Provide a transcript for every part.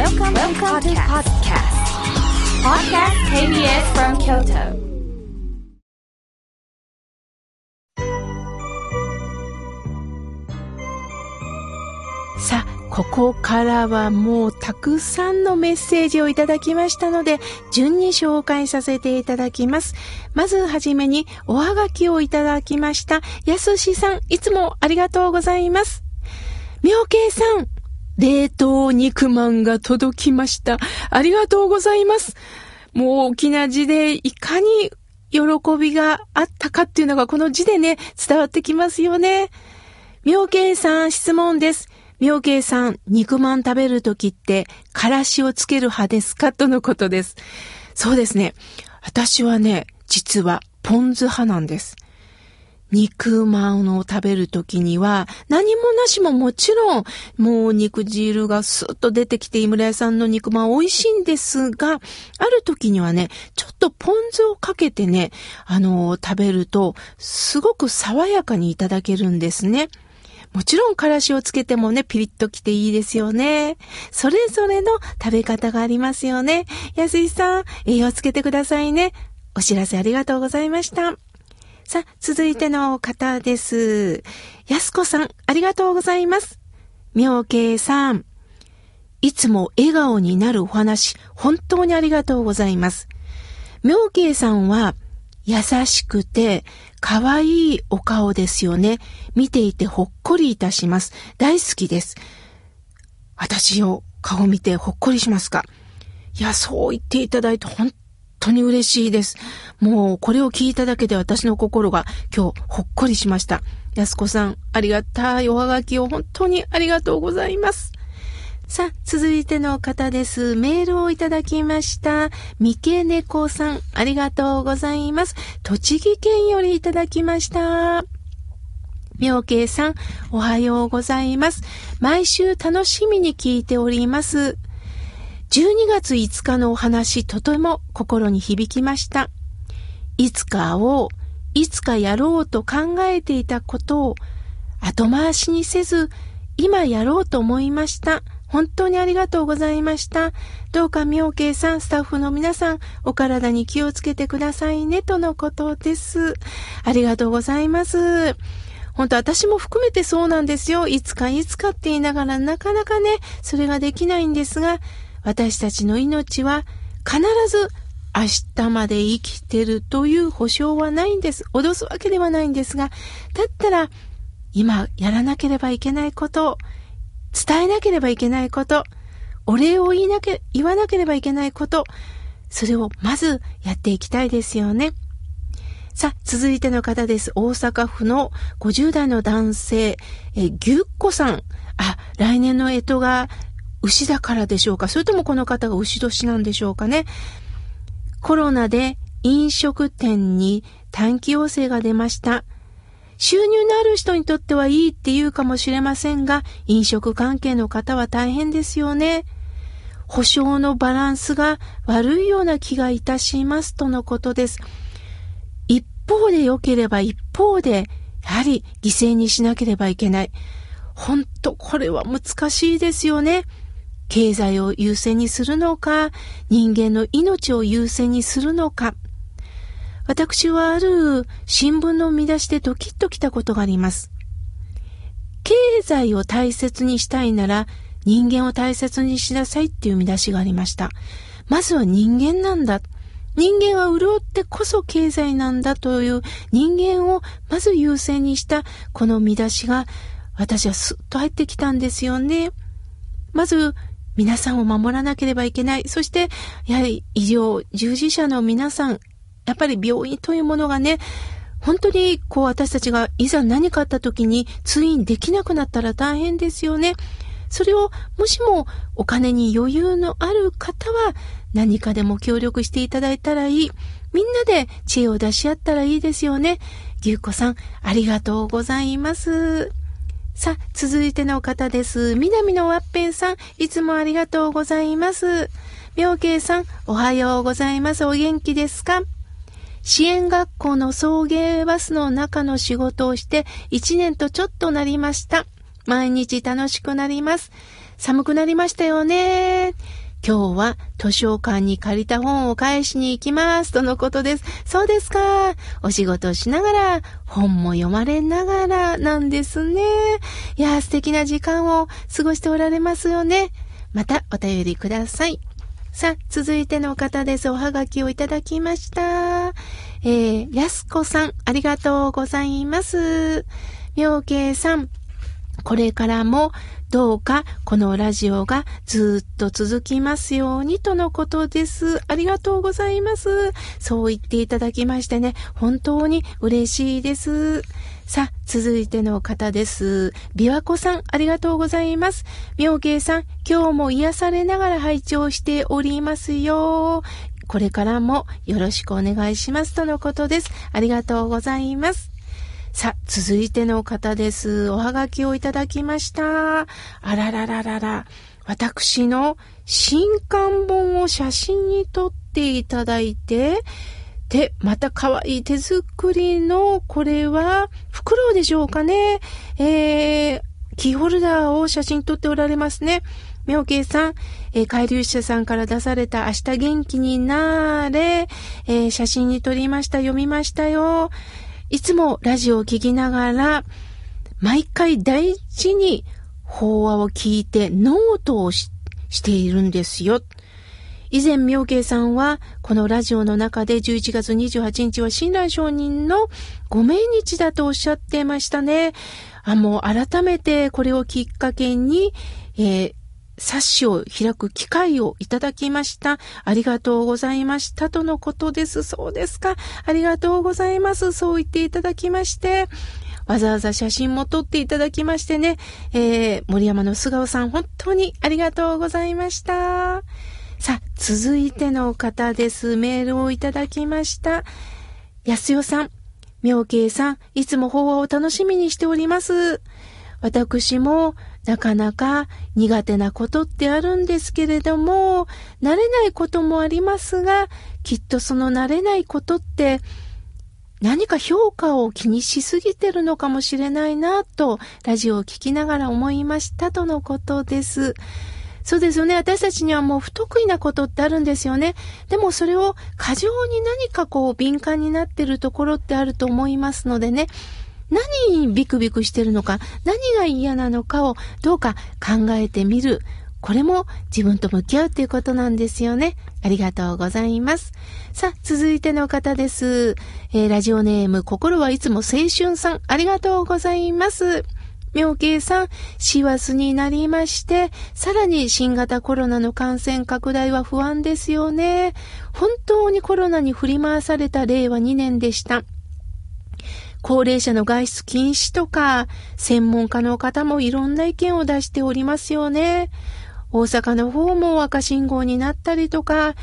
Welcome, Welcome to podcast. Podcast KBS from Kyoto. さあ、ここからはもうたくさんのメッセージをいただきましたので、順に紹介させていただきます。まずはじめにおはがきをいただきました、やすしさん、いつもありがとうございます。みょうけいさん、冷凍肉まんが届きました。ありがとうございます。もう大きな字でいかに喜びがあったかっていうのがこの字でね、伝わってきますよね。妙慶さん質問です。妙慶さん、肉まん食べるときって、からしをつける派ですか？とのことです。そうですね。私はね、実はポン酢派なんです。肉まんを食べるときには、何もなしももちろん、もう肉汁がスッと出てきて、井村屋さんの肉まん美味しいんですが、ある時にはね、ちょっとポン酢をかけてね、あの食べると、すごく爽やかにいただけるんですね。もちろん、からしをつけてもね、ピリッときていいですよね。それぞれの食べ方がありますよね。安井さん、栄養つけてくださいね。お知らせありがとうございました。さあ、続いての方です。やすこさん、ありがとうございます。妙慶さん、いつも笑顔になるお話、本当にありがとうございます。妙慶さんは、優しくて、可愛いお顔ですよね。見ていてほっこりいたします。大好きです。私を顔見てほっこりしますか？いや、そう言っていただいて本当に嬉しいです。もうこれを聞いただけで私の心が今日ほっこりしました。安子さん、ありがたいおはがきを本当にありがとうございます。さあ、続いての方です。メールをいただきました。三毛猫さん、ありがとうございます。栃木県よりいただきました。妙慶さん、おはようございます。毎週楽しみに聞いております。12月5日のお話、とても心に響きました。いつかを、いつかやろうと考えていたことを後回しにせず、今やろうと思いました。本当にありがとうございました。どうか妙慶さん、スタッフの皆さん、お体に気をつけてくださいね、とのことです。ありがとうございます。本当私も含めてそうなんですよ。いつかいつかって言いながらなかなかね、それができないんですが、私たちの命は必ず明日まで生きてるという保証はないんです。脅すわけではないんですが、だったら今やらなければいけないこと、伝えなければいけないこと、お礼を言いなけ、言わなければいけないこと、それをまずやっていきたいですよね。さあ、続いての方です。大阪府の50代の男性、え、ぎゅっこさん。あ、来年の干支が牛だからでしょうか？それともこの方が牛年なんでしょうかね？コロナで飲食店に短期要請が出ました。収入のある人にとってはいいって言うかもしれませんが、飲食関係の方は大変ですよね。保証のバランスが悪いような気がいたしますとのことです。一方で良ければ一方で、やはり犠牲にしなければいけない。本当これは難しいですよね。経済を優先にするのか、人間の命を優先にするのか。私はある新聞の見出しでドキッときたことがあります。経済を大切にしたいなら人間を大切にしなさいっていう見出しがありました。まずは人間なんだ。人間は潤ってこそ経済なんだという人間をまず優先にしたこの見出しが私はスッと入ってきたんですよね。まず皆さんを守らなければいけない。そしてやはり医療従事者の皆さん、やっぱり病院というものがね、本当にこう私たちがいざ何かあった時に通院できなくなったら大変ですよね。それをもしもお金に余裕のある方は何かでも協力していただいたらいい。みんなで知恵を出し合ったらいいですよね。牛子さん、ありがとうございます。さあ、続いての方です。南のワッペンさん、いつもありがとうございます。妙慶さん、おはようございます。お元気ですか？支援学校の送迎バスの中の仕事をして1年とちょっとなりました。毎日楽しくなります。寒くなりましたよね。今日は図書館に借りた本を返しに行きます。とのことです。そうですか。お仕事しながら、本も読まれながらなんですね。いや、素敵な時間を過ごしておられますよね。またお便りください。さあ、続いての方です。おはがきをいただきました。えー、やすこさん、ありがとうございます。妙慶さん、これからもどうかこのラジオがずっと続きますようにとのことです。ありがとうございます。そう言っていただきましてね、本当に嬉しいです。さあ、続いての方です。琵琶湖さん、ありがとうございます。妙慶さん、今日も癒されながら拝聴しておりますよ。これからもよろしくお願いしますとのことです。ありがとうございます。さあ、続いての方です。おはがきをいただきました。あららららら。私の新刊本を写真に撮っていただいて、で、また可愛い手作りの、これは、袋でしょうかね。えー、キーホルダーを写真撮っておられますね。妙慶さん、えー、海流者さんから出された明日元気になれ、えー、写真に撮りました、読みましたよ。いつもラジオを聞きながら、毎回大事に法話を聞いてノートをしているんですよ。以前、妙慶さんは、このラジオの中で11月28日は親鸞上人のご命日だとおっしゃってましたね。あ、もう改めてこれをきっかけに、えー、冊子を開く機会をいただきました。ありがとうございました。とのことです。そうですか。ありがとうございます。そう言っていただきまして。わざわざ写真も撮っていただきましてね。えー、森山の菅尾さん、本当にありがとうございました。さあ、続いての方です。メールをいただきました。安代さん、妙慶さん、いつも法話を楽しみにしております。私もなかなか苦手なことってあるんですけれども、慣れないこともありますが、きっとその慣れないことって何か評価を気にしすぎてるのかもしれないなと、ラジオを聞きながら思いましたとのことです。そうですよね。私たちにはもう不得意なことってあるんですよね。でもそれを過剰に何かこう敏感になってるところってあると思いますのでね。何にビクビクしてるのか、何が嫌なのかをどうか考えてみる。これも自分と向き合うっていうことなんですよね。ありがとうございます。さあ、続いての方です。えー、ラジオネーム、心はいつも青春さん、ありがとうございます。妙慶さん、師走になりまして、さらに新型コロナの感染拡大は不安ですよね。本当にコロナに振り回された令和2年でした。高齢者の外出禁止とか、専門家の方もいろんな意見を出しておりますよね。大阪の方も赤信号になったりとか、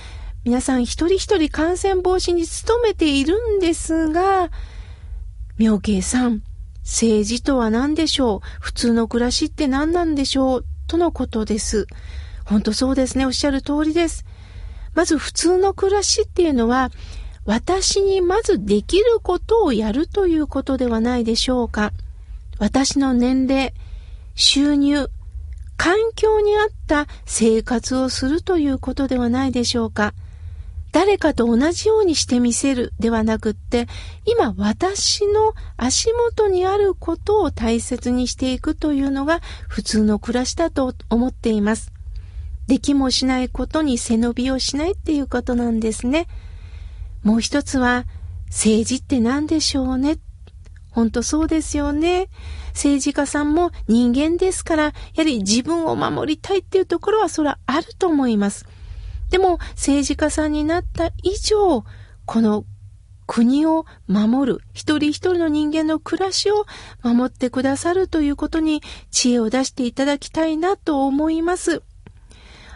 皆さん一人一人感染防止に努めているんですが、妙慶さん、政治とは何でしょう？普通の暮らしって何なんでしょう？とのことです。本当そうですね。おっしゃる通りです。まず普通の暮らしっていうのは、私にまずできることをやるということではないでしょうか。私の年齢、収入、環境に合った生活をするということではないでしょうか。誰かと同じようにしてみせるではなくって、今私の足元にあることを大切にしていくというのが普通の暮らしだと思っています。できもしないことに背伸びをしないっていうことなんですね。もう一つは、政治って何でしょうね？ほんとそうですよね。政治家さんも人間ですから、やはり自分を守りたいっていうところはそれはあると思います。でも政治家さんになった以上、この国を守る、一人一人の人間の暮らしを守ってくださるということに知恵を出していただきたいなと思います。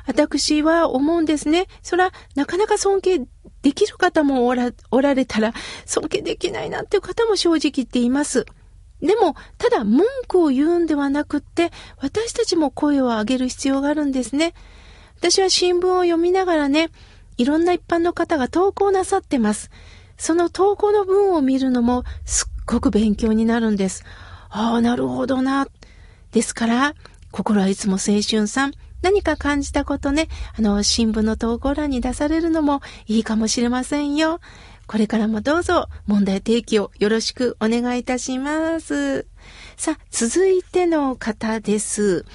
私は思うんですね。そら、なかなか尊敬できる方もおら、おられたら、尊敬できないなっていう方も正直言っています。でも、ただ文句を言うんではなくって、私たちも声を上げる必要があるんですね。私は新聞を読みながらね、いろんな一般の方が投稿なさってます。その投稿の文を見るのもすっごく勉強になるんです。ああ、なるほどな。ですから、心はいつも青春さん、何か感じたことね、あの、新聞の投稿欄に出されるのもいいかもしれませんよ。これからもどうぞ問題提起をよろしくお願いいたします。さあ、続いての方です。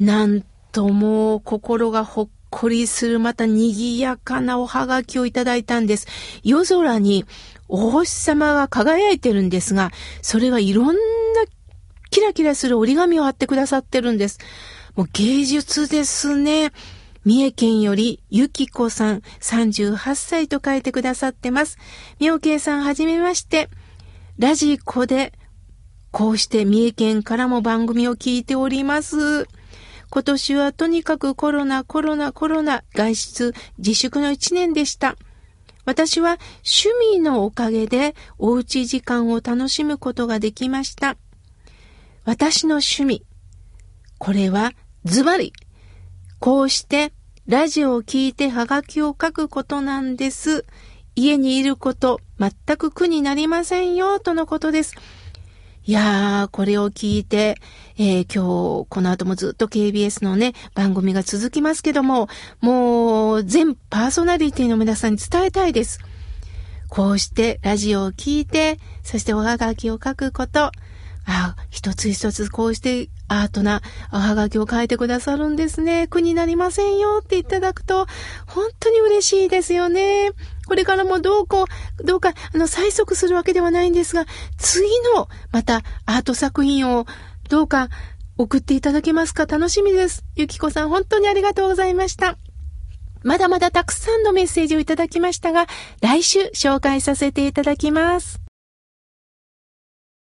なんとも心がほっこりするまた賑やかなおはがきをいただいたんです。夜空にお星様が輝いてるんですが、それはいろんなキラキラする折り紙を貼ってくださってるんです。もう芸術ですね。三重県よりゆきこさん38歳と書いてくださってます。みおけいさんはじめまして。ラジコでこうして三重県からも番組を聞いております。今年はとにかくコロナ、コロナ、コロナ、外出、自粛の一年でした。私は趣味のおかげでおうち時間を楽しむことができました。私の趣味。これはズバリ。こうしてラジオを聞いてハガキを書くことなんです。家にいること、全く苦になりませんよ、とのことです。いやー、これを聞いて、えー、今日、この後もずっと KBS のね、番組が続きますけども、もう、全パーソナリティの皆さんに伝えたいです。こうしてラジオを聞いて、そしておはがきを書くこと、あ一つ一つこうしてアートなおはがきを書いてくださるんですね。苦になりませんよっていただくと、本当に嬉しいですよね。これからもどうこう、どうか、あの、催促するわけではないんですが、次の、また、アート作品を、どうか、送っていただけますか？楽しみです。ゆきこさん、本当にありがとうございました。まだまだたくさんのメッセージをいただきましたが、来週紹介させていただきます。